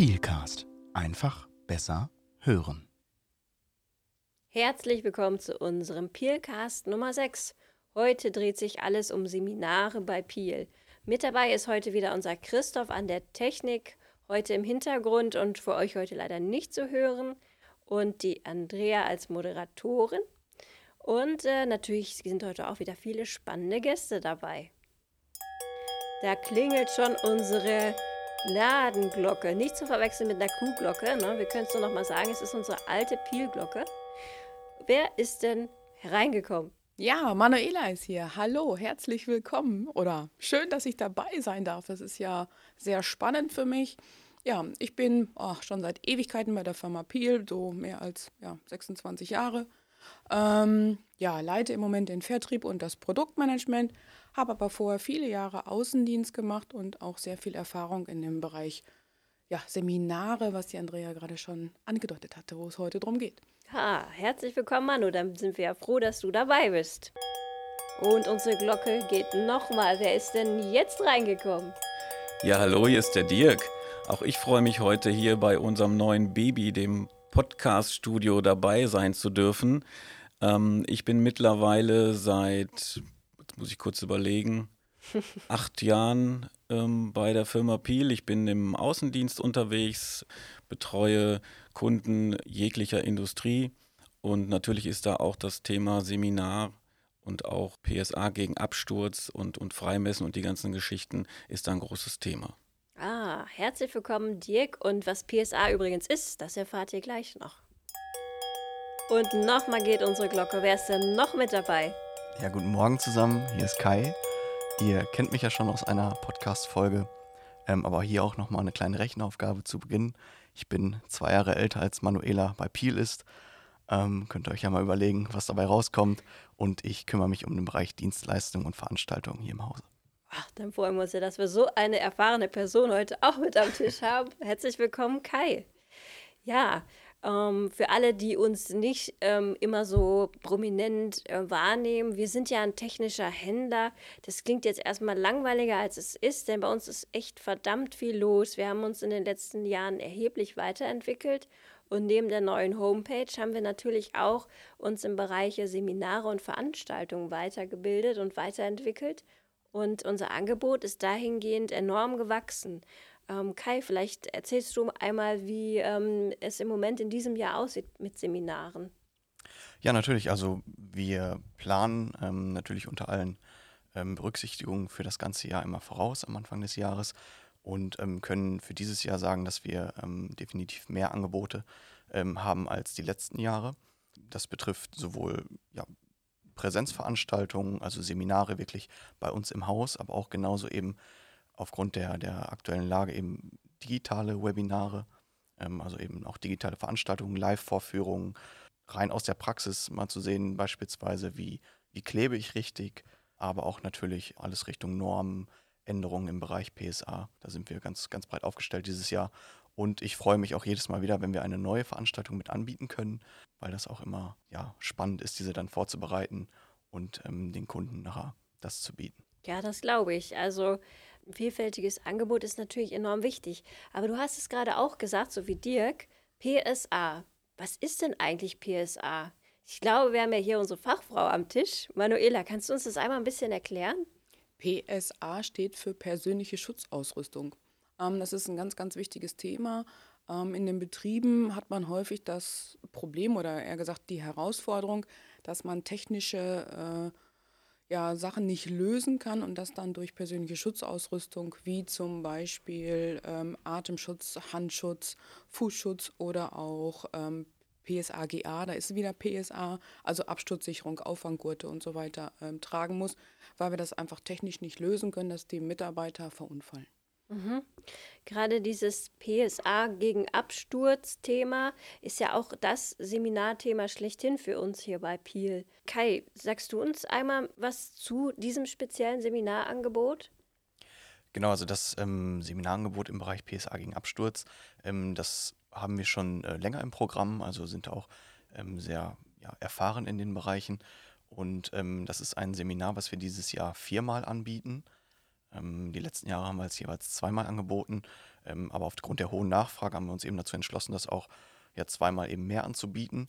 Peelcast. Einfach besser hören. Herzlich willkommen zu unserem Peelcast Nummer 6. Heute dreht sich alles um Seminare bei Peel. Mit dabei ist heute wieder unser Christoph an der Technik, heute im Hintergrund und für euch heute leider nicht zu hören. Und die Andrea als Moderatorin. Und äh, natürlich sind heute auch wieder viele spannende Gäste dabei. Da klingelt schon unsere Ladenglocke. Nicht zu verwechseln mit einer Kuhglocke. Ne? Wir können es nur noch mal sagen, es ist unsere alte Pielglocke. Wer ist denn hereingekommen? Ja, Manuela ist hier. Hallo, herzlich willkommen. Oder schön, dass ich dabei sein darf. Das ist ja sehr spannend für mich. Ja, ich bin oh, schon seit Ewigkeiten bei der Firma Peel, so mehr als ja, 26 Jahre. Ähm, ja, leite im Moment den Vertrieb und das Produktmanagement, habe aber vorher viele Jahre Außendienst gemacht und auch sehr viel Erfahrung in dem Bereich ja, Seminare, was die Andrea gerade schon angedeutet hatte, wo es heute drum geht. Ha, herzlich willkommen, Manu. Dann sind wir ja froh, dass du dabei bist. Und unsere Glocke geht nochmal. Wer ist denn jetzt reingekommen? Ja, hallo, hier ist der Dirk. Auch ich freue mich heute hier bei unserem neuen Baby, dem Podcast-Studio, dabei sein zu dürfen. Ähm, ich bin mittlerweile seit, muss ich kurz überlegen, acht Jahren ähm, bei der Firma Peel. Ich bin im Außendienst unterwegs, betreue Kunden jeglicher Industrie und natürlich ist da auch das Thema Seminar und auch PSA gegen Absturz und, und Freimessen und die ganzen Geschichten ist da ein großes Thema. Ah, herzlich willkommen, Dirk. Und was PSA übrigens ist, das erfahrt ihr gleich noch. Und nochmal geht unsere Glocke. Wer ist denn noch mit dabei? Ja, guten Morgen zusammen. Hier ist Kai. Ihr kennt mich ja schon aus einer Podcast-Folge, ähm, aber hier auch nochmal eine kleine Rechenaufgabe zu Beginn. Ich bin zwei Jahre älter als Manuela bei Peel ist. Ähm, könnt ihr euch ja mal überlegen, was dabei rauskommt. Und ich kümmere mich um den Bereich Dienstleistungen und Veranstaltungen hier im Hause. Ach, dann freuen wir uns ja, dass wir so eine erfahrene Person heute auch mit am Tisch haben. Herzlich willkommen, Kai. Ja, ähm, für alle, die uns nicht ähm, immer so prominent äh, wahrnehmen, wir sind ja ein technischer Händler. Das klingt jetzt erstmal langweiliger, als es ist, denn bei uns ist echt verdammt viel los. Wir haben uns in den letzten Jahren erheblich weiterentwickelt. Und neben der neuen Homepage haben wir natürlich auch uns im Bereich Seminare und Veranstaltungen weitergebildet und weiterentwickelt. Und unser Angebot ist dahingehend enorm gewachsen. Ähm, Kai, vielleicht erzählst du einmal, wie ähm, es im Moment in diesem Jahr aussieht mit Seminaren. Ja, natürlich. Also wir planen ähm, natürlich unter allen ähm, Berücksichtigungen für das ganze Jahr immer voraus am Anfang des Jahres und ähm, können für dieses Jahr sagen, dass wir ähm, definitiv mehr Angebote haben als die letzten Jahre. Das betrifft sowohl ja, Präsenzveranstaltungen, also Seminare wirklich bei uns im Haus, aber auch genauso eben aufgrund der, der aktuellen Lage eben digitale Webinare, ähm, also eben auch digitale Veranstaltungen, Live-Vorführungen, rein aus der Praxis mal zu sehen, beispielsweise wie, wie klebe ich richtig, aber auch natürlich alles Richtung Normen, Änderungen im Bereich PSA. Da sind wir ganz, ganz breit aufgestellt dieses Jahr. Und ich freue mich auch jedes Mal wieder, wenn wir eine neue Veranstaltung mit anbieten können, weil das auch immer ja, spannend ist, diese dann vorzubereiten und ähm, den Kunden nachher das zu bieten. Ja, das glaube ich. Also vielfältiges Angebot ist natürlich enorm wichtig. Aber du hast es gerade auch gesagt, so wie Dirk, PSA. Was ist denn eigentlich PSA? Ich glaube, wir haben ja hier unsere Fachfrau am Tisch. Manuela, kannst du uns das einmal ein bisschen erklären? PSA steht für persönliche Schutzausrüstung. Ähm, das ist ein ganz, ganz wichtiges Thema. Ähm, in den Betrieben hat man häufig das Problem oder eher gesagt die Herausforderung, dass man technische äh, ja, Sachen nicht lösen kann und das dann durch persönliche Schutzausrüstung wie zum Beispiel ähm, Atemschutz, Handschutz, Fußschutz oder auch ähm, PSA-GA, da ist wieder PSA, also Absturzsicherung, Auffanggurte und so weiter ähm, tragen muss, weil wir das einfach technisch nicht lösen können, dass die Mitarbeiter verunfallen. Mhm. Gerade dieses PSA gegen Absturz-Thema ist ja auch das Seminarthema schlechthin für uns hier bei Peel. Kai, sagst du uns einmal was zu diesem speziellen Seminarangebot? Genau, also das ähm, Seminarangebot im Bereich PSA gegen Absturz, ähm, das haben wir schon äh, länger im Programm, also sind auch ähm, sehr ja, erfahren in den Bereichen. Und ähm, das ist ein Seminar, was wir dieses Jahr viermal anbieten. Ähm, die letzten Jahre haben wir es jeweils zweimal angeboten, ähm, aber aufgrund der hohen Nachfrage haben wir uns eben dazu entschlossen, das auch ja zweimal eben mehr anzubieten.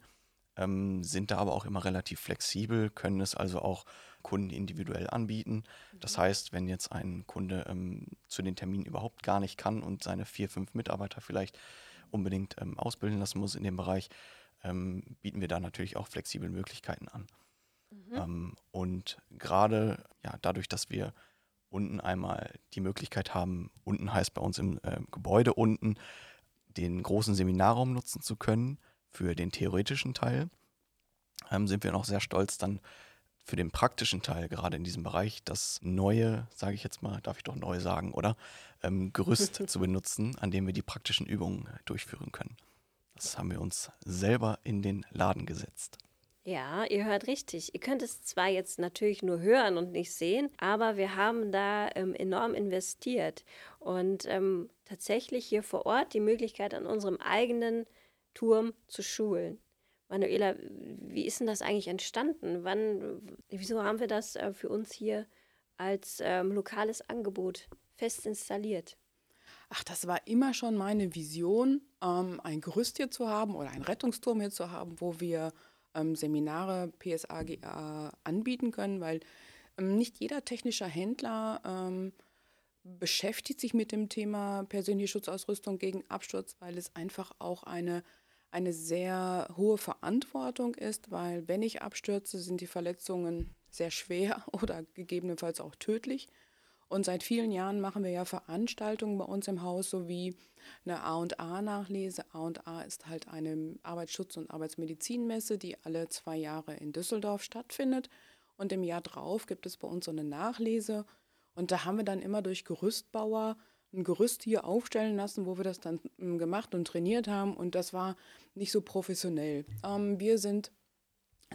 Ähm, sind da aber auch immer relativ flexibel, können es also auch Kunden individuell anbieten. Das mhm. heißt, wenn jetzt ein Kunde zu den Terminen überhaupt gar nicht kann und seine vier, fünf Mitarbeiter vielleicht unbedingt ausbilden lassen muss in dem Bereich, bieten wir da natürlich auch flexible Möglichkeiten an. Mhm. Und gerade ja, dadurch, dass wir unten einmal die Möglichkeit haben, unten heißt bei uns im äh, Gebäude unten, den großen Seminarraum nutzen zu können für den theoretischen Teil, ähm, sind wir noch sehr stolz, dann für den praktischen Teil, gerade in diesem Bereich, das neue, sage ich jetzt mal, darf ich doch neu sagen, oder? Ähm, Gerüst zu benutzen, an dem wir die praktischen Übungen durchführen können. Das haben wir uns selber in den Laden gesetzt. Ja, ihr hört richtig. Ihr könnt es zwar jetzt natürlich nur hören und nicht sehen, aber wir haben da ähm, enorm investiert und ähm, tatsächlich hier vor Ort die Möglichkeit an unserem eigenen Turm zu schulen. Manuela, wie ist denn das eigentlich entstanden? Wann, wieso haben wir das äh, für uns hier als ähm, lokales Angebot fest installiert? Ach, das war immer schon meine Vision, ähm, ein Gerüst hier zu haben oder einen Rettungsturm hier zu haben, wo wir ähm, Seminare PSA, GA anbieten können, weil ähm, nicht jeder technische Händler ähm, beschäftigt sich mit dem Thema persönliche Schutzausrüstung gegen Absturz, weil es einfach auch eine eine sehr hohe Verantwortung ist, weil wenn ich abstürze, sind die Verletzungen sehr schwer oder gegebenenfalls auch tödlich. Und seit vielen Jahren machen wir ja Veranstaltungen bei uns im Haus, sowie eine A&A-Nachlese. A&A ist halt eine Arbeitsschutz- und Arbeitsmedizinmesse, die alle zwei Jahre in Düsseldorf stattfindet. Und im Jahr drauf gibt es bei uns so eine Nachlese. Und da haben wir dann immer durch Gerüstbauer ein Gerüst hier aufstellen lassen, wo wir das dann hm, gemacht und trainiert haben. Und das war nicht so professionell. Ähm, wir sind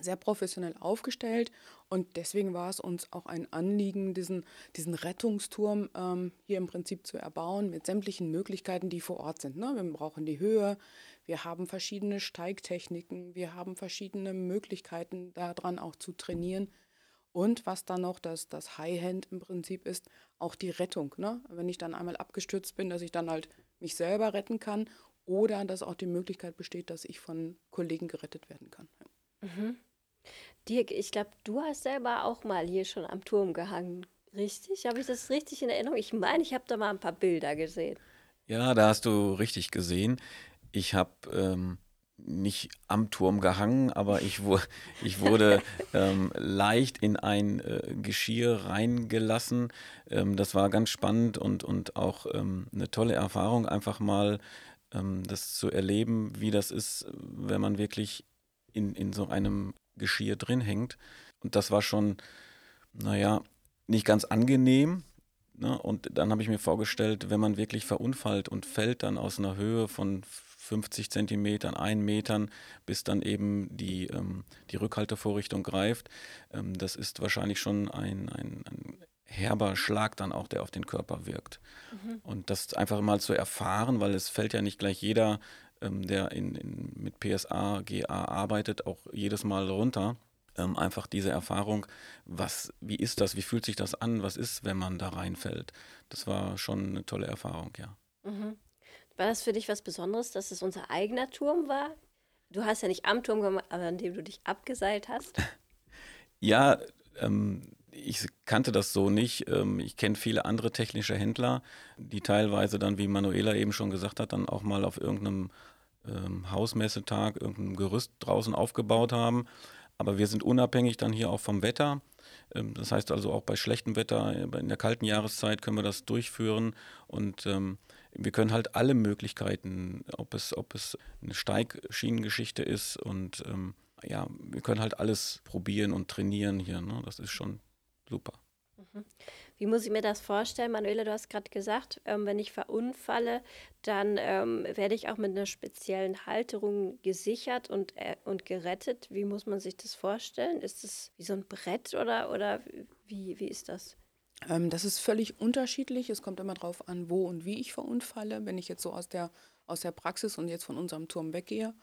sehr professionell aufgestellt und deswegen war es uns auch ein Anliegen, diesen, diesen Rettungsturm ähm, hier im Prinzip zu erbauen mit sämtlichen Möglichkeiten, die vor Ort sind. Ne? Wir brauchen die Höhe, wir haben verschiedene Steigtechniken, wir haben verschiedene Möglichkeiten daran auch zu trainieren. Und was dann noch das, das High-Hand im Prinzip ist, auch die Rettung. Ne? Wenn ich dann einmal abgestürzt bin, dass ich dann halt mich selber retten kann oder dass auch die Möglichkeit besteht, dass ich von Kollegen gerettet werden kann. Mhm. Dirk, ich glaube, du hast selber auch mal hier schon am Turm gehangen. Richtig? Habe ich das richtig in Erinnerung? Ich meine, ich habe da mal ein paar Bilder gesehen. Ja, da hast du richtig gesehen. Ich habe ähm, nicht am Turm gehangen, aber ich, wu ich wurde ähm, leicht in ein äh, Geschirr reingelassen. Ähm, das war ganz spannend und, und auch ähm, eine tolle Erfahrung, einfach mal ähm, das zu erleben, wie das ist, wenn man wirklich in, in so einem Geschirr drin hängt. Und das war schon, naja, nicht ganz angenehm. Ne? Und dann habe ich mir vorgestellt, wenn man wirklich verunfallt und fällt dann aus einer Höhe von 50 Zentimetern, 1 Metern, bis dann eben die, ähm, die Rückhaltevorrichtung greift. Ähm, das ist wahrscheinlich schon ein, ein, ein, herber Schlag dann auch, der auf den Körper wirkt. Mhm. Und das einfach mal zu erfahren, weil es fällt ja nicht gleich jeder, ähm, der in, in, mit PSA, GA arbeitet, auch jedes Mal runter. Ähm, einfach diese Erfahrung, was, wie ist das, wie fühlt sich das an, was ist, wenn man da reinfällt. Das war schon eine tolle Erfahrung, ja. Mhm. War das für dich was Besonderes, dass es unser eigener Turm war? Du hast ja nicht am Turm gemacht, aber an dem du dich abgeseilt hast. ja, ähm, ich kannte das so nicht. Ähm, ich kenne viele andere technische Händler, die teilweise dann, wie Manuela eben schon gesagt hat, dann auch mal auf irgendeinem ähm, Hausmessetag irgendein Gerüst draußen aufgebaut haben. Aber wir sind unabhängig dann hier auch vom Wetter. Ähm, das heißt also auch bei schlechtem Wetter, äh, in der kalten Jahreszeit können wir das durchführen und wir können halt alle Möglichkeiten, ob es, ob es eine Steigschienengeschichte ist und ja, wir können halt alles probieren und trainieren hier. Ne? Das ist schon super. Mhm. Wie muss ich mir das vorstellen? Manuela, du hast gerade gesagt, ähm, wenn ich verunfalle, dann ähm, werde ich auch mit einer speziellen Halterung gesichert und, äh, und gerettet. Wie muss man sich das vorstellen? Ist es wie so ein Brett oder, oder wie, wie ist das? Ähm, das ist völlig unterschiedlich. Es kommt immer darauf an, wo und wie ich verunfalle. Wenn ich jetzt so aus der, aus der Praxis und jetzt von unserem Turm weggehe,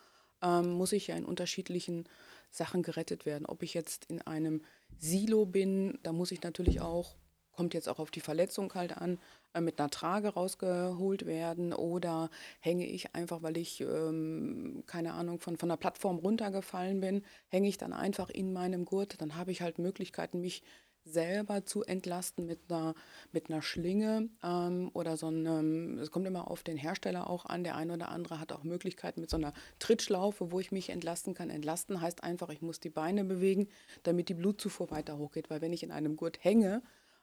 ähm, muss ich ja in unterschiedlichen Sachen gerettet werden. Ob ich jetzt in einem Silo bin, da muss ich natürlich auch kommt jetzt auch auf die Verletzung halt an, äh, mit einer Trage rausgeholt werden oder hänge ich einfach, weil ich, ähm, keine Ahnung, von, von der Plattform runtergefallen bin, hänge ich dann einfach in meinem Gurt. Dann habe ich halt Möglichkeiten, mich selber zu entlasten mit einer, mit einer Schlinge ähm, oder so einem, es kommt immer auf den Hersteller auch an, der eine oder andere hat auch Möglichkeiten mit so einer Trittschlaufe, wo ich mich entlasten kann. Entlasten heißt einfach, ich muss die Beine bewegen, damit die Blutzufuhr weiter hochgeht, weil wenn ich in einem Gurt hänge,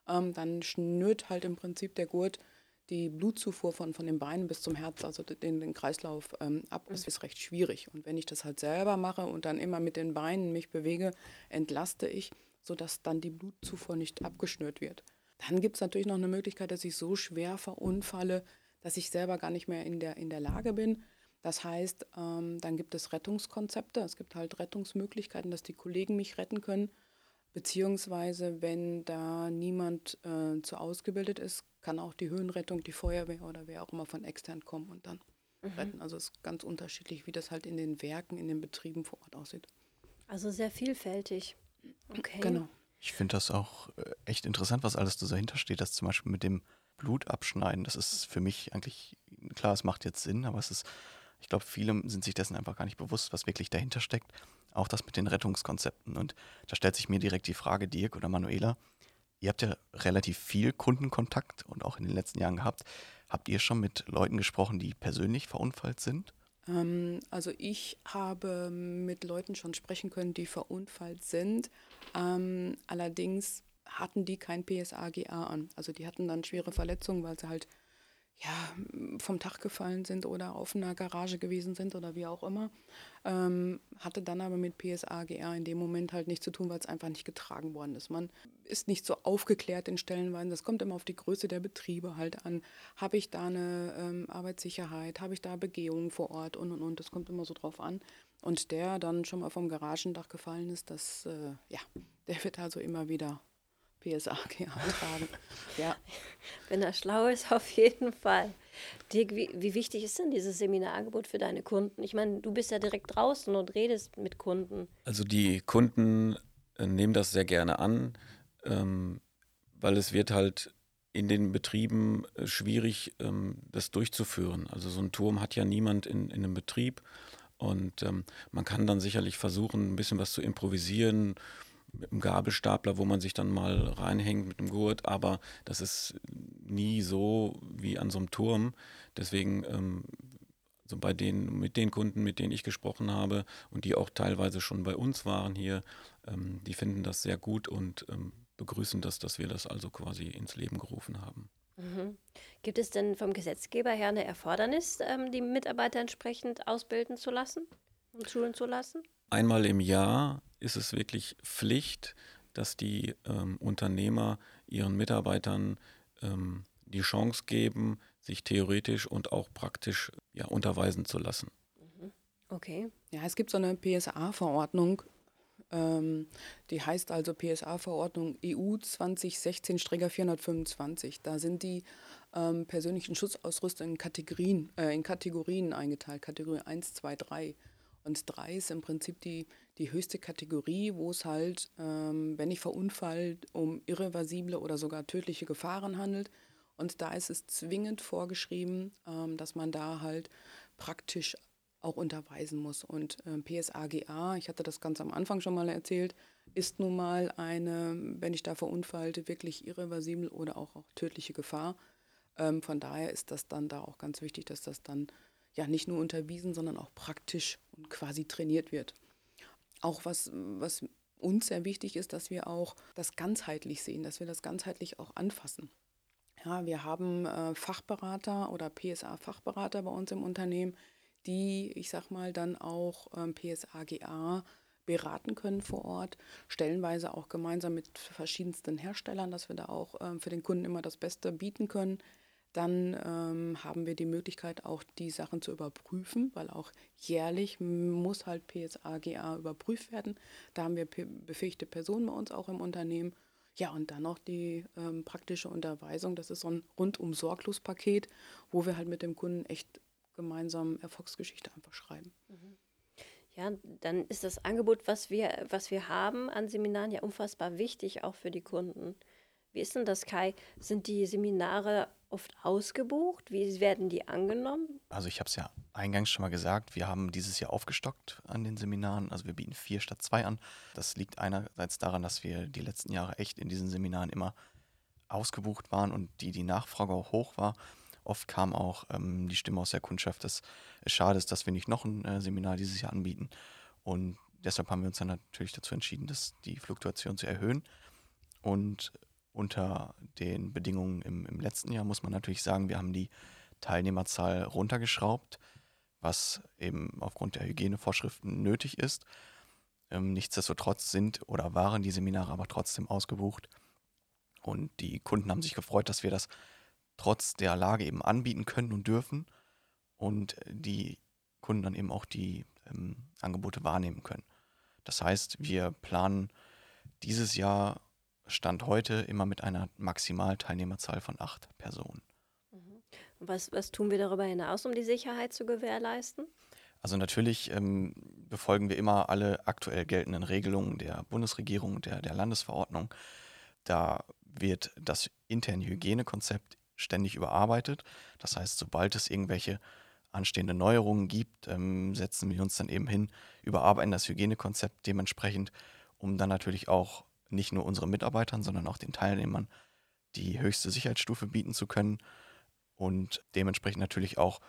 ähm, dann schnürt halt im Prinzip der Gurt die Blutzufuhr von, von den Beinen bis zum Herz, also den, den Kreislauf ähm, ab. Das ist recht schwierig. Und wenn ich das halt selber mache und dann immer mit den Beinen mich bewege, entlaste ich, sodass dann die Blutzufuhr nicht abgeschnürt wird. Dann gibt es natürlich noch eine Möglichkeit, dass ich so schwer verunfalle, dass ich selber gar nicht mehr in der, in der Lage bin. Das heißt, ähm, dann gibt es Rettungskonzepte, es gibt halt Rettungsmöglichkeiten, dass die Kollegen mich retten können. Beziehungsweise, wenn da niemand äh, zu ausgebildet ist, kann auch die Höhenrettung, die Feuerwehr oder wer auch immer von extern kommen und dann mhm. retten. Also es ist ganz unterschiedlich, wie das halt in den Werken, in den Betrieben vor Ort aussieht. Also sehr vielfältig. Okay. Genau. Ich finde das auch äh, echt interessant, was alles dahinter steht. Das zum Beispiel mit dem Blutabschneiden, das ist für mich eigentlich, klar, es macht jetzt Sinn, aber es ist, ich glaube, viele sind sich dessen einfach gar nicht bewusst, was wirklich dahinter steckt auch das mit den Rettungskonzepten. Und da stellt sich mir direkt die Frage, Dirk oder Manuela, ihr habt ja relativ viel Kundenkontakt und auch in den letzten Jahren gehabt. Habt ihr schon mit Leuten gesprochen, die persönlich verunfallt sind? Ähm, also ich habe mit Leuten schon sprechen können, die verunfallt sind. Ähm, allerdings hatten die kein PSAGA an. Also die hatten dann schwere Verletzungen, weil sie halt ja, vom Tag gefallen sind oder auf einer Garage gewesen sind oder wie auch immer. Ähm, hatte dann aber mit PSA, GR in dem Moment halt nichts zu tun, weil es einfach nicht getragen worden ist. Man ist nicht so aufgeklärt in Stellenweisen. Das kommt immer auf die Größe der Betriebe halt an. Habe ich da eine ähm, Arbeitssicherheit? Habe ich da Begehungen vor Ort? Und, und, und. Das kommt immer so drauf an. Und der dann schon mal vom Garagendach gefallen ist, das, äh, ja, der wird also immer wieder PSAG antragen. ja. Wenn er schlau ist, auf jeden Fall. Dirk, wie, wie wichtig ist denn dieses Seminarangebot für deine Kunden? Ich meine, du bist ja direkt draußen und redest mit Kunden. Also die Kunden äh, nehmen das sehr gerne an, ähm, weil es wird halt in den Betrieben äh, schwierig, ähm, das durchzuführen. Also so ein Turm hat ja niemand in, in einem Betrieb und ähm, man kann dann sicherlich versuchen, ein bisschen was zu improvisieren einem Gabelstapler, wo man sich dann mal reinhängt mit dem Gurt, aber das ist nie so wie an so einem Turm. Deswegen, ähm, so bei den, mit den Kunden, mit denen ich gesprochen habe und die auch teilweise schon bei uns waren hier, ähm, die finden das sehr gut und ähm, begrüßen das, dass wir das also quasi ins Leben gerufen haben. Mhm. Gibt es denn vom Gesetzgeber her eine Erfordernis, ähm, die Mitarbeiter entsprechend ausbilden zu lassen und schulen zu lassen? Einmal im Jahr ist es wirklich Pflicht, dass die ähm, Unternehmer ihren Mitarbeitern ähm, die Chance geben, sich theoretisch und auch praktisch ja, unterweisen zu lassen. Mhm. Okay. Ja, es gibt so eine PSA-Verordnung, ähm, die heißt also PSA-Verordnung EU 2016-425. Da sind die ähm, persönlichen Schutzausrüstung in Kategorien, äh, in Kategorien eingeteilt, Kategorie 1, 2, 3. Und 3 ist im Prinzip die die höchste Kategorie, wo es halt, ähm, wenn nicht verunfallt, um irreversible oder sogar tödliche Gefahren handelt. Und da ist es zwingend vorgeschrieben, ähm, dass man da halt praktisch auch unterweisen muss. Und äh, PSAGA, ich hatte das ganz am Anfang schon mal erzählt, ist nun mal eine, wenn ich da verunfallte, wirklich irreversibel oder auch, auch tödliche Gefahr. Ähm, von daher ist das dann da auch ganz wichtig, dass das dann ja nicht nur unterwiesen, sondern auch praktisch und quasi trainiert wird auch was, was uns sehr wichtig ist, dass wir auch das ganzheitlich sehen, dass wir das ganzheitlich auch anfassen. Ja, wir haben äh, Fachberater oder PSA-Fachberater bei uns im Unternehmen, die, ich sag mal, dann auch ähm, PSA-GA beraten können vor Ort, stellenweise auch gemeinsam mit verschiedensten Herstellern, dass wir da auch ähm, für den Kunden immer das Beste bieten können. Dann ähm, haben wir die Möglichkeit, auch die Sachen zu überprüfen, weil auch jährlich muss halt PSA-GA überprüft werden. Da haben wir befähigte Personen bei uns auch im Unternehmen. Ja, und dann noch die ähm, praktische Unterweisung. Das ist so ein rundum sorglos Paket, wo wir halt mit dem Kunden echt gemeinsam Erfolgsgeschichte einfach schreiben. Mhm. Ja, dann ist das Angebot, was wir, was wir haben an Seminaren, ja unfassbar wichtig, auch für die Kunden. Wie ist denn das, Kai? Sind die Seminare oft ausgebucht? Wie werden die angenommen? Also ich habe es ja eingangs schon mal gesagt, wir haben dieses Jahr aufgestockt an den Seminaren. Also wir bieten vier statt zwei an. Das liegt einerseits daran, dass wir die letzten Jahre echt in diesen Seminaren immer ausgebucht waren und die, die Nachfrage auch hoch war. Oft kam auch ähm, die Stimme aus der Kundschaft, dass es schade ist, dass wir nicht noch ein äh, Seminar dieses Jahr anbieten. Und deshalb haben wir uns dann natürlich dazu entschieden, dass die Fluktuation zu erhöhen. Und unter den Bedingungen im, im letzten Jahr muss man natürlich sagen, wir haben die Teilnehmerzahl runtergeschraubt, was eben aufgrund der Hygienevorschriften nötig ist. Ähm, nichtsdestotrotz sind oder waren die Seminare aber trotzdem ausgebucht. Und die Kunden haben sich gefreut, dass wir das trotz der Lage eben anbieten können und dürfen. Und die Kunden dann eben auch die ähm, Angebote wahrnehmen können. Das heißt, wir planen dieses Jahr Stand heute immer mit einer Maximalteilnehmerzahl von acht Personen. Mhm. Was, was tun wir darüber hinaus, um die Sicherheit zu gewährleisten? Also natürlich ähm, befolgen wir immer alle aktuell geltenden Regelungen der Bundesregierung, der, der Landesverordnung. Da wird das interne Hygienekonzept ständig überarbeitet. Das heißt, sobald es irgendwelche anstehende Neuerungen gibt, ähm, setzen wir uns dann eben hin, überarbeiten das Hygienekonzept dementsprechend, um dann natürlich auch nicht nur unseren Mitarbeitern, sondern auch den Teilnehmern die höchste Sicherheitsstufe bieten zu können und dementsprechend natürlich auch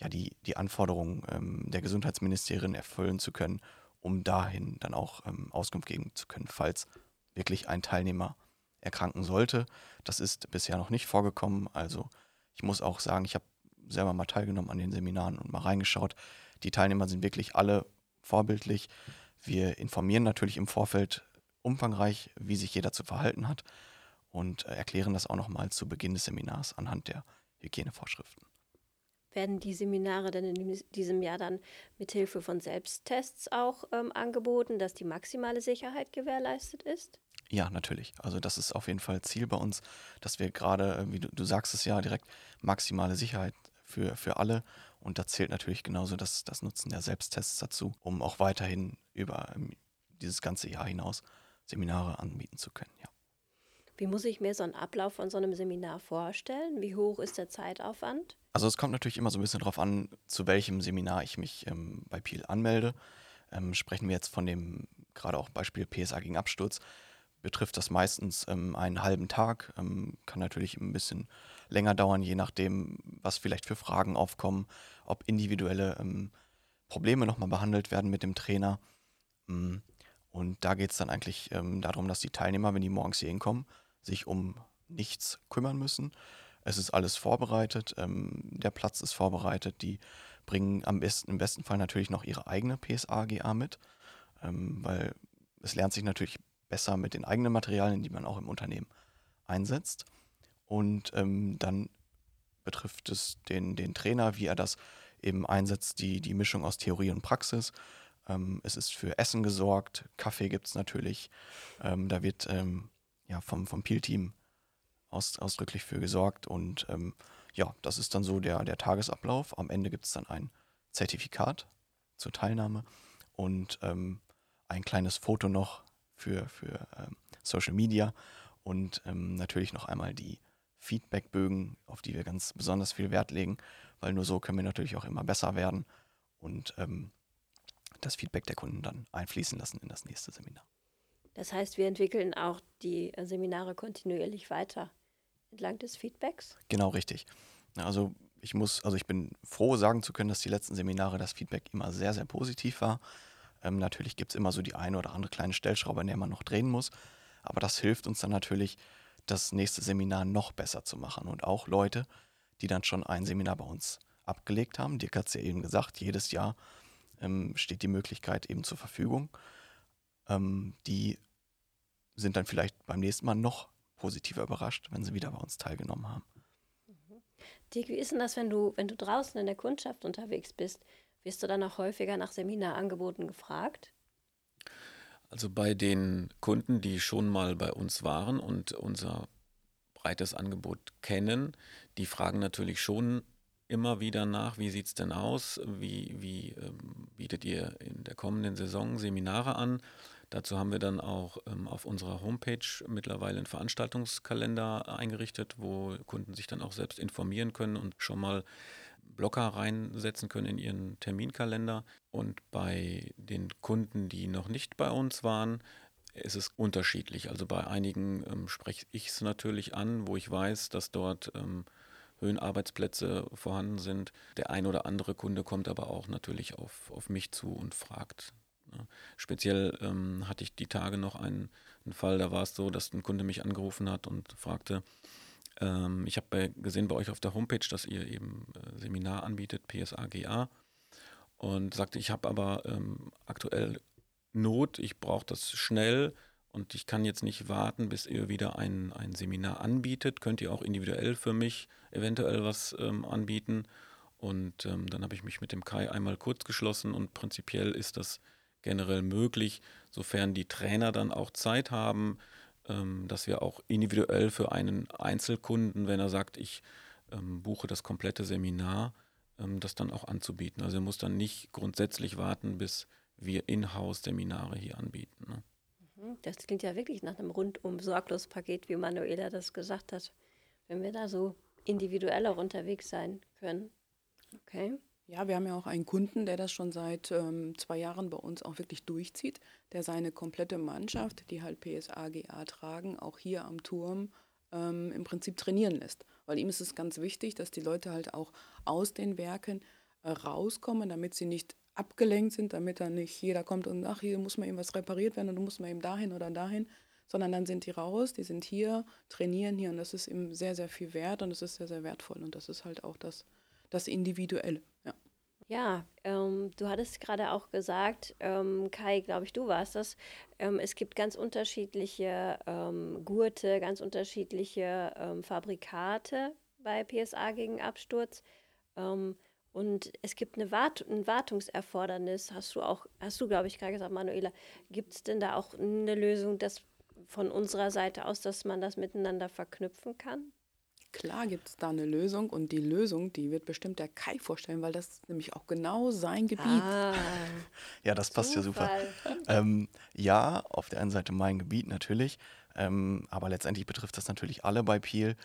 ja, die, die Anforderungen ähm, der Gesundheitsministerien erfüllen zu können, um dahin dann auch ähm, Auskunft geben zu können, falls wirklich ein Teilnehmer erkranken sollte. Das ist bisher noch nicht vorgekommen. Also ich muss auch sagen, ich habe selber mal teilgenommen an den Seminaren und mal reingeschaut. Die Teilnehmer sind wirklich alle vorbildlich. Wir informieren natürlich im Vorfeld umfangreich, wie sich jeder zu verhalten hat und äh, erklären das auch nochmal zu Beginn des Seminars anhand der Hygienevorschriften. Werden die Seminare denn in diesem Jahr dann mit Hilfe von Selbsttests auch ähm, angeboten, dass die maximale Sicherheit gewährleistet ist? Ja, natürlich. Also das ist auf jeden Fall Ziel bei uns, dass wir gerade, äh, wie du, du sagst es ja, direkt maximale Sicherheit für, für alle. Und da zählt natürlich genauso das, das Nutzen der Selbsttests dazu, um auch weiterhin über ähm, dieses ganze Jahr hinaus Seminare anbieten zu können. Ja. Wie muss ich mir so einen Ablauf von so einem Seminar vorstellen? Wie hoch ist der Zeitaufwand? Also es kommt natürlich immer so ein bisschen darauf an, zu welchem Seminar ich mich ähm, bei Peel anmelde. Ähm, sprechen wir jetzt von dem, gerade auch Beispiel PSA gegen Absturz, betrifft das meistens ähm, einen halben Tag, ähm, kann natürlich ein bisschen länger dauern, je nachdem, was vielleicht für Fragen aufkommen, ob individuelle ähm, Probleme nochmal behandelt werden mit dem Trainer. Mm, und da geht es dann eigentlich ähm, darum, dass die Teilnehmer, wenn die morgens hier hinkommen, sich um nichts kümmern müssen. Es ist alles vorbereitet, ähm, der Platz ist vorbereitet, die bringen am besten, im besten Fall natürlich noch ihre eigene PSA-GA mit, ähm, weil es lernt sich natürlich besser mit den eigenen Materialien, die man auch im Unternehmen einsetzt. Und ähm, dann betrifft es den, den Trainer, wie er das eben einsetzt, die, die Mischung aus Theorie und Praxis. Ähm, es ist für Essen gesorgt, Kaffee gibt es natürlich. Ähm, da wird ähm, ja, vom, vom Peel-Team aus, ausdrücklich für gesorgt. Und ähm, ja, das ist dann so der, der Tagesablauf. Am Ende gibt es dann ein Zertifikat zur Teilnahme und ähm, ein kleines Foto noch für, für Social Media und natürlich noch einmal die Feedbackbögen, auf die wir ganz besonders viel Wert legen, weil nur so können wir natürlich auch immer besser werden. Und ähm, das Feedback der Kunden dann einfließen lassen in das nächste Seminar. Das heißt, wir entwickeln auch die äh, Seminare kontinuierlich weiter entlang des Feedbacks? Genau, richtig. Also ich muss, also ich bin froh, sagen zu können, dass die letzten Seminare das Feedback immer sehr, sehr positiv war. Ähm, natürlich gibt es immer so die eine oder andere kleine Stellschraube, an der man noch drehen muss. Aber das hilft uns dann natürlich, das nächste Seminar noch besser zu machen. Und auch Leute, die dann schon ein Seminar bei uns abgelegt haben. Dirk hat es ja eben gesagt, jedes Jahr ähm, steht die Möglichkeit eben zur Verfügung. Ähm, die sind dann vielleicht beim nächsten Mal noch positiver überrascht, wenn sie wieder bei uns teilgenommen haben. Mhm. Dirk, wie ist denn das, wenn du, wenn du draußen in der Kundschaft unterwegs bist? Wirst du dann auch häufiger nach Seminarangeboten gefragt? Also bei den Kunden, die schon mal bei uns waren und unser breites Angebot kennen, die fragen natürlich schon immer wieder nach, wie sieht es denn aus, wie, wie ähm, bietet ihr in der kommenden Saison Seminare an. Dazu haben wir dann auch ähm, auf unserer Homepage mittlerweile einen Veranstaltungskalender eingerichtet, wo Kunden sich dann auch selbst informieren können und schon mal Blocker reinsetzen können in ihren Terminkalender. Und bei den Kunden, die noch nicht bei uns waren, ist es unterschiedlich. Also bei einigen ähm, spreche ich es natürlich an, wo ich weiß, dass dort ähm, Höhenarbeitsplätze vorhanden sind. Der ein oder andere Kunde kommt aber auch natürlich auf, auf mich zu und fragt. Ne? Speziell ähm, hatte ich die Tage noch einen, einen, Fall, da war es so, dass ein Kunde mich angerufen hat und fragte, ähm, ich habe gesehen bei euch auf der Homepage, dass ihr eben äh, Seminar anbietet, PSAGA, und sagte, ich habe aber ähm, aktuell Not, ich brauche das schnell und ich kann jetzt nicht warten, bis ihr wieder ein, ein Seminar anbietet. Könnt ihr auch individuell für mich eventuell was ähm, anbieten? Und ähm, dann habe ich mich mit dem Kai einmal kurz geschlossen und prinzipiell ist das generell möglich, sofern die Trainer dann auch Zeit haben, ähm, dass wir auch individuell für einen Einzelkunden, wenn er sagt, ich ähm, buche das komplette Seminar, ähm, das dann auch anzubieten. Also er muss dann nicht grundsätzlich warten, bis wir In-house-Seminare hier anbieten. Ne? Das klingt ja wirklich nach einem rundum sorglos Paket, wie Manuela das gesagt hat. Wenn wir da so individuell auch unterwegs sein können. Okay. Ja, wir haben ja auch einen Kunden, der das schon seit ähm, zwei Jahren bei uns auch wirklich durchzieht, der seine komplette Mannschaft, die halt PSA-GA tragen, auch hier am Turm ähm, im Prinzip trainieren lässt. Weil ihm ist es ganz wichtig, dass die Leute halt auch aus den Werken äh, rauskommen, damit sie nicht abgelenkt sind, damit dann nicht jeder kommt und ach, hier muss mal eben was repariert werden und du musst mal eben dahin oder dahin, sondern dann sind die raus, die sind hier, trainieren hier und das ist ihm sehr, sehr viel wert und es ist sehr, sehr wertvoll und das ist halt auch das, das Individuelle. Ja, ja ähm, du hattest gerade auch gesagt, ähm, Kai, glaube ich, du warst das, ähm, es gibt ganz unterschiedliche ähm, Gurte, ganz unterschiedliche ähm, Fabrikate bei PSA gegen Absturz. Und es gibt eine Wart ein Wartungserfordernis, hast du auch, hast du, glaube ich, gerade gesagt, Manuela. Gibt es denn da auch eine Lösung, dass von unserer Seite aus, dass man das miteinander verknüpfen kann? Klar gibt es da eine Lösung und die Lösung, die wird bestimmt der Kai vorstellen, weil das ist nämlich auch genau sein Gebiet. Ah, ja, das passt Zufall. ja super. ähm, ja, auf der einen Seite mein Gebiet natürlich, ähm, aber letztendlich betrifft das natürlich alle bei Peel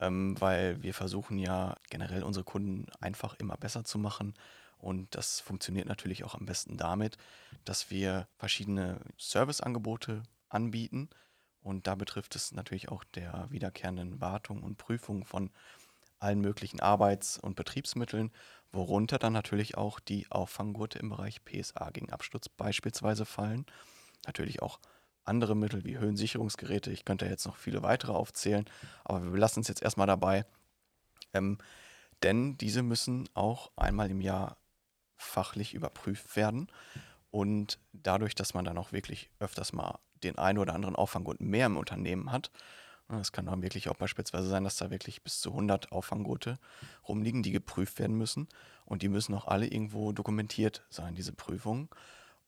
ähm, weil wir versuchen ja generell unsere Kunden einfach immer besser zu machen. Und das funktioniert natürlich auch am besten damit, dass wir verschiedene Serviceangebote anbieten. Und da betrifft es natürlich auch der wiederkehrenden Wartung und Prüfung von allen möglichen Arbeits- und Betriebsmitteln, worunter dann natürlich auch die Auffanggurte im Bereich PSA gegen Absturz beispielsweise fallen. Natürlich auch andere Mittel wie Höhensicherungsgeräte. Ich könnte jetzt noch viele weitere aufzählen, aber wir belassen es jetzt erstmal dabei. Ähm, denn diese müssen auch einmal im Jahr fachlich überprüft werden. Und dadurch, dass man dann auch wirklich öfters mal den einen oder anderen Auffanggurt mehr im Unternehmen hat, es kann dann wirklich auch beispielsweise sein, dass da wirklich bis zu 100 Auffanggurte rumliegen, die geprüft werden müssen. Und die müssen auch alle irgendwo dokumentiert sein, diese Prüfungen.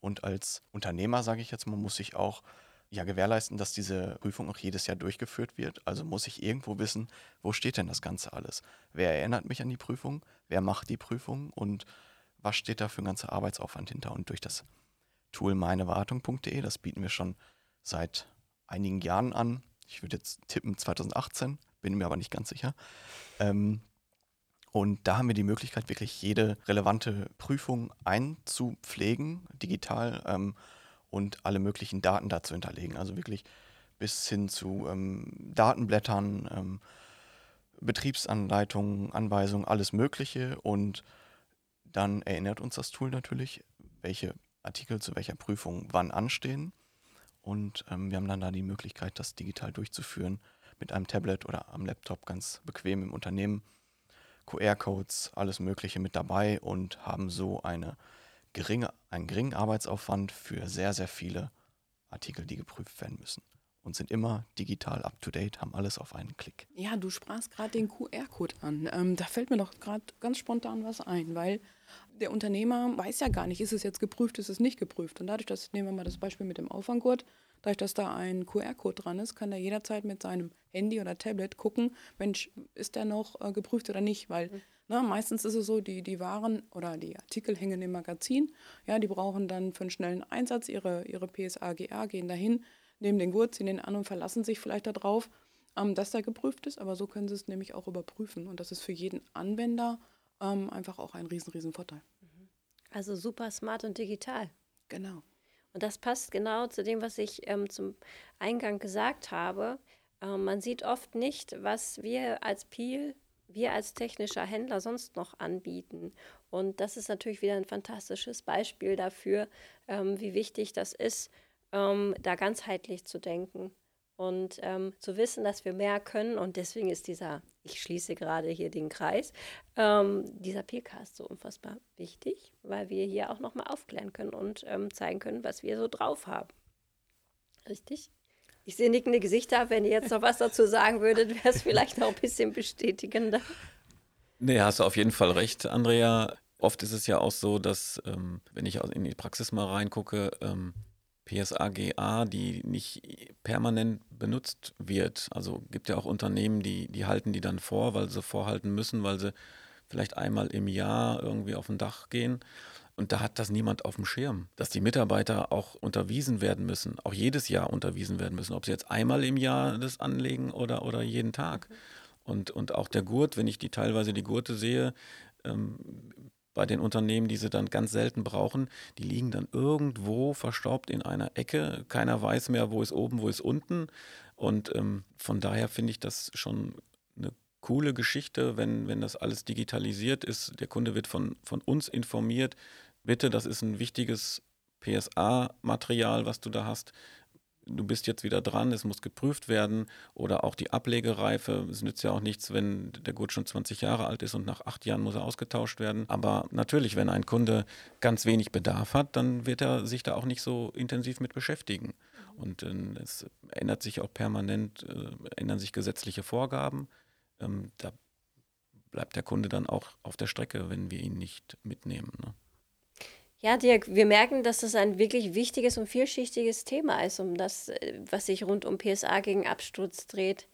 Und als Unternehmer, sage ich jetzt mal, muss ich auch ja gewährleisten, dass diese Prüfung auch jedes Jahr durchgeführt wird. Also muss ich irgendwo wissen, wo steht denn das Ganze alles? Wer erinnert mich an die Prüfung? Wer macht die Prüfung? Und was steht da für ein ganzer Arbeitsaufwand hinter? Und durch das Tool meinewartung.de, das bieten wir schon seit einigen Jahren an. Ich würde jetzt tippen 2018, bin mir aber nicht ganz sicher. Ähm, und da haben wir die Möglichkeit, wirklich jede relevante Prüfung einzupflegen, digital. Ähm, und alle möglichen Daten dazu hinterlegen. Also wirklich bis hin zu ähm, Datenblättern, ähm, Betriebsanleitungen, Anweisungen, alles Mögliche. Und dann erinnert uns das Tool natürlich, welche Artikel zu welcher Prüfung wann anstehen. Und ähm, wir haben dann da die Möglichkeit, das digital durchzuführen mit einem Tablet oder am Laptop ganz bequem im Unternehmen. QR-Codes, alles Mögliche mit dabei und haben so eine geringe, einen geringen Arbeitsaufwand für sehr, sehr viele Artikel, die geprüft werden müssen. Und sind immer digital up-to-date, haben alles auf einen Klick. Ja, du sprachst gerade den QR-Code an. Ähm, da fällt mir doch gerade ganz spontan was ein, weil der Unternehmer weiß ja gar nicht, ist es jetzt geprüft, ist es nicht geprüft. Und dadurch, dass, nehmen wir mal das Beispiel mit dem Auffanggurt, dadurch, dass da ein QR-Code dran ist, kann er jederzeit mit seinem Handy oder Tablet gucken, Mensch, ist der noch äh, geprüft oder nicht, weil mhm Ne, meistens ist es so, die, die Waren oder die Artikel hängen im Magazin. Ja, die brauchen dann für einen schnellen Einsatz ihre, ihre PSA-GA, gehen dahin, nehmen den Gurt, ziehen den an und verlassen sich vielleicht darauf, ähm, dass der geprüft ist. Aber so können sie es nämlich auch überprüfen. Und das ist für jeden Anwender ähm, einfach auch ein riesen, riesen Vorteil. Also super smart und digital. Genau. Und das passt genau zu dem, was ich ähm, zum Eingang gesagt habe. Ähm, man sieht oft nicht, was wir als Peel, wir als technischer Händler sonst noch anbieten. Und das ist natürlich wieder ein fantastisches Beispiel dafür, ähm, wie wichtig das ist, ähm, da ganzheitlich zu denken und ähm, zu wissen, dass wir mehr können. Und deswegen ist dieser, ich schließe gerade hier den Kreis, ähm, dieser Peelcast so unfassbar wichtig, weil wir hier auch nochmal aufklären können und ähm, zeigen können, was wir so drauf haben. Richtig? Ich sehe nickende Gesichter. Wenn ihr jetzt noch was dazu sagen würdet, wäre es vielleicht noch ein bisschen bestätigender. Nee, hast du auf jeden Fall recht, Andrea. Oft ist es ja auch so, dass, ähm, wenn ich in die Praxis mal reingucke, ähm, PSAGA, die nicht permanent benutzt wird. Also gibt ja auch Unternehmen, die, die halten die dann vor, weil sie vorhalten müssen, weil sie vielleicht einmal im Jahr irgendwie auf ein Dach gehen. Und da hat das niemand auf dem Schirm, dass die Mitarbeiter auch unterwiesen werden müssen, auch jedes Jahr unterwiesen werden müssen, ob sie jetzt einmal im Jahr das anlegen oder, oder jeden Tag. Und, und auch der Gurt, wenn ich die teilweise die Gurte sehe, ähm, bei den Unternehmen, die sie dann ganz selten brauchen, die liegen dann irgendwo verstaubt in einer Ecke. Keiner weiß mehr, wo ist oben, wo ist unten. Und ähm, von daher finde ich das schon coole Geschichte, wenn, wenn das alles digitalisiert ist. Der Kunde wird von, von uns informiert. Bitte, das ist ein wichtiges PSA-Material, was du da hast du bist jetzt wieder dran, es muss geprüft werden oder auch die Ablegereife. Es nützt ja auch nichts, wenn der Gurt schon 20 Jahre alt ist und nach acht Jahren muss er ausgetauscht werden. Aber natürlich, wenn ein Kunde ganz wenig Bedarf hat, dann wird er sich da auch nicht so intensiv mit beschäftigen. Und äh, es ändert sich auch permanent, äh, ändern sich gesetzliche Vorgaben. Ähm, da bleibt der Kunde dann auch auf der Strecke, wenn wir ihn nicht mitnehmen. Ne? Ja, Dirk, wir merken, dass das ein wirklich wichtiges und vielschichtiges Thema ist, um das, äh, was sich rund um PSA gegen Absturz dreht.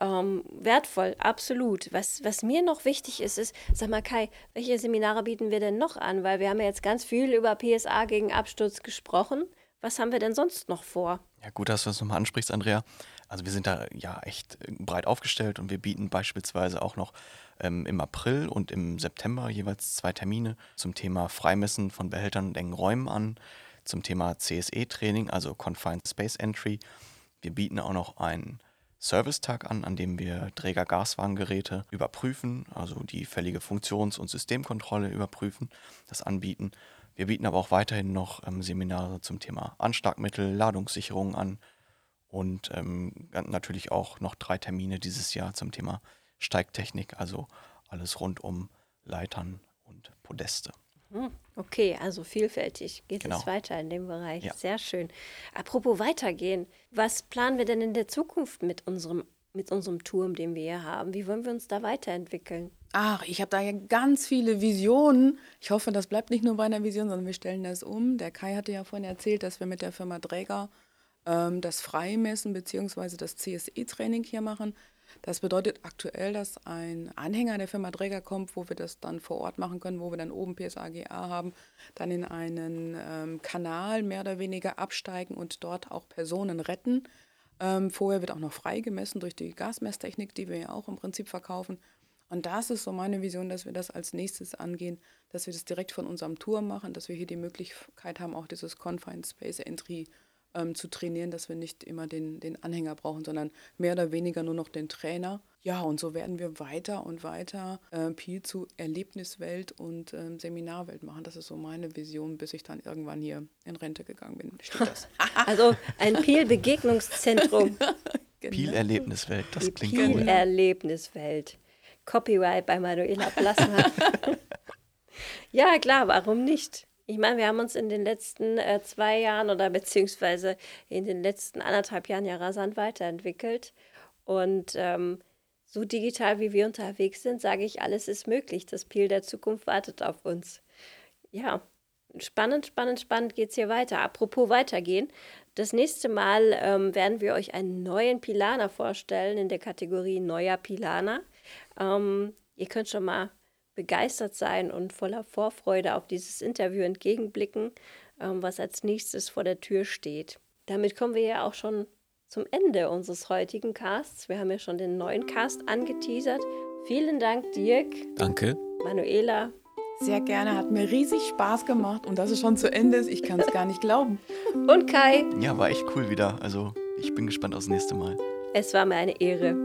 Ähm, wertvoll, absolut. Was, was mir noch wichtig ist, ist, sag mal Kai, welche Seminare bieten wir denn noch an? Weil wir haben ja jetzt ganz viel über PSA gegen Absturz gesprochen. Was haben wir denn sonst noch vor? Ja, gut, dass du das nochmal ansprichst, Andrea. Also wir sind da ja echt äh, breit aufgestellt und wir bieten beispielsweise auch noch ähm, im April und im September jeweils zwei Termine zum Thema Freimessen von Behältern und engen Räumen an, zum Thema CSE-Training, also Confined Space Entry. Wir bieten auch noch einen Servicetag an, an dem wir Träger-Gaswagengeräte überprüfen, also die fällige Funktions- und Systemkontrolle überprüfen, das anbieten. Wir bieten aber auch weiterhin noch ähm, Seminare zum Thema Anschlagmittel, Ladungssicherung an und ähm, natürlich auch noch drei Termine dieses Jahr zum Thema Steigtechnik, also alles rund um Leitern und Podeste. Hm, okay, also vielfältig geht genau. es weiter in dem Bereich. Ja. Sehr schön. Apropos weitergehen, was planen wir denn in der Zukunft mit unserem, mit unserem Turm, den wir hier haben? Wie wollen wir uns da weiterentwickeln? Ach, ich habe da ja ganz viele Visionen. Ich hoffe, das bleibt nicht nur bei einer Vision, sondern wir stellen das um. Der Kai hatte ja vorhin erzählt, dass wir mit der Firma Dräger ähm, das Freimessen bzw. das CSE-Training hier machen. Das bedeutet aktuell, dass ein Anhänger der Firma Träger kommt, wo wir das dann vor Ort machen können, wo wir dann oben PSAGA haben, dann in einen ähm, Kanal mehr oder weniger absteigen und dort auch Personen retten. Ähm, vorher wird auch noch frei gemessen durch die Gasmesstechnik, die wir ja auch im Prinzip verkaufen. Und das ist so meine Vision, dass wir das als nächstes angehen, dass wir das direkt von unserem Tour machen, dass wir hier die Möglichkeit haben, auch dieses Confined Space Entry ähm, zu trainieren, dass wir nicht immer den, den Anhänger brauchen, sondern mehr oder weniger nur noch den Trainer. Ja, und so werden wir weiter und weiter äh, Peel zu Erlebniswelt und äh, Seminarwelt machen. Das ist so meine Vision, bis ich dann irgendwann hier in Rente gegangen bin. Steht das? also ein Peel-Begegnungszentrum. genau. Peel-Erlebniswelt, das Die klingt Peel cool. Peel-Erlebniswelt. Copyright bei Manuela Plasma. ja, klar, warum nicht? Ich meine, wir haben uns in den letzten äh, zwei Jahren oder beziehungsweise in den letzten anderthalb Jahren ja rasant weiterentwickelt. Und ähm, so digital wie wir unterwegs sind, sage ich, alles ist möglich. Das Peel der Zukunft wartet auf uns. Ja, spannend, spannend, spannend geht es hier weiter. Apropos weitergehen. Das nächste Mal ähm, werden wir euch einen neuen Pilaner vorstellen in der Kategorie Neuer Pilaner. Ähm, ihr könnt schon mal begeistert sein und voller Vorfreude auf dieses Interview entgegenblicken, ähm, was als nächstes vor der Tür steht. Damit kommen wir ja auch schon zum Ende unseres heutigen Casts. Wir haben ja schon den neuen Cast angeteasert. Vielen Dank, Dirk. Danke. Manuela. Sehr gerne, hat mir riesig Spaß gemacht und dass es schon zu Ende ist, ich kann es gar nicht glauben. Und Kai. Ja, war echt cool wieder. Also ich bin gespannt aufs nächste Mal. Es war mir eine Ehre.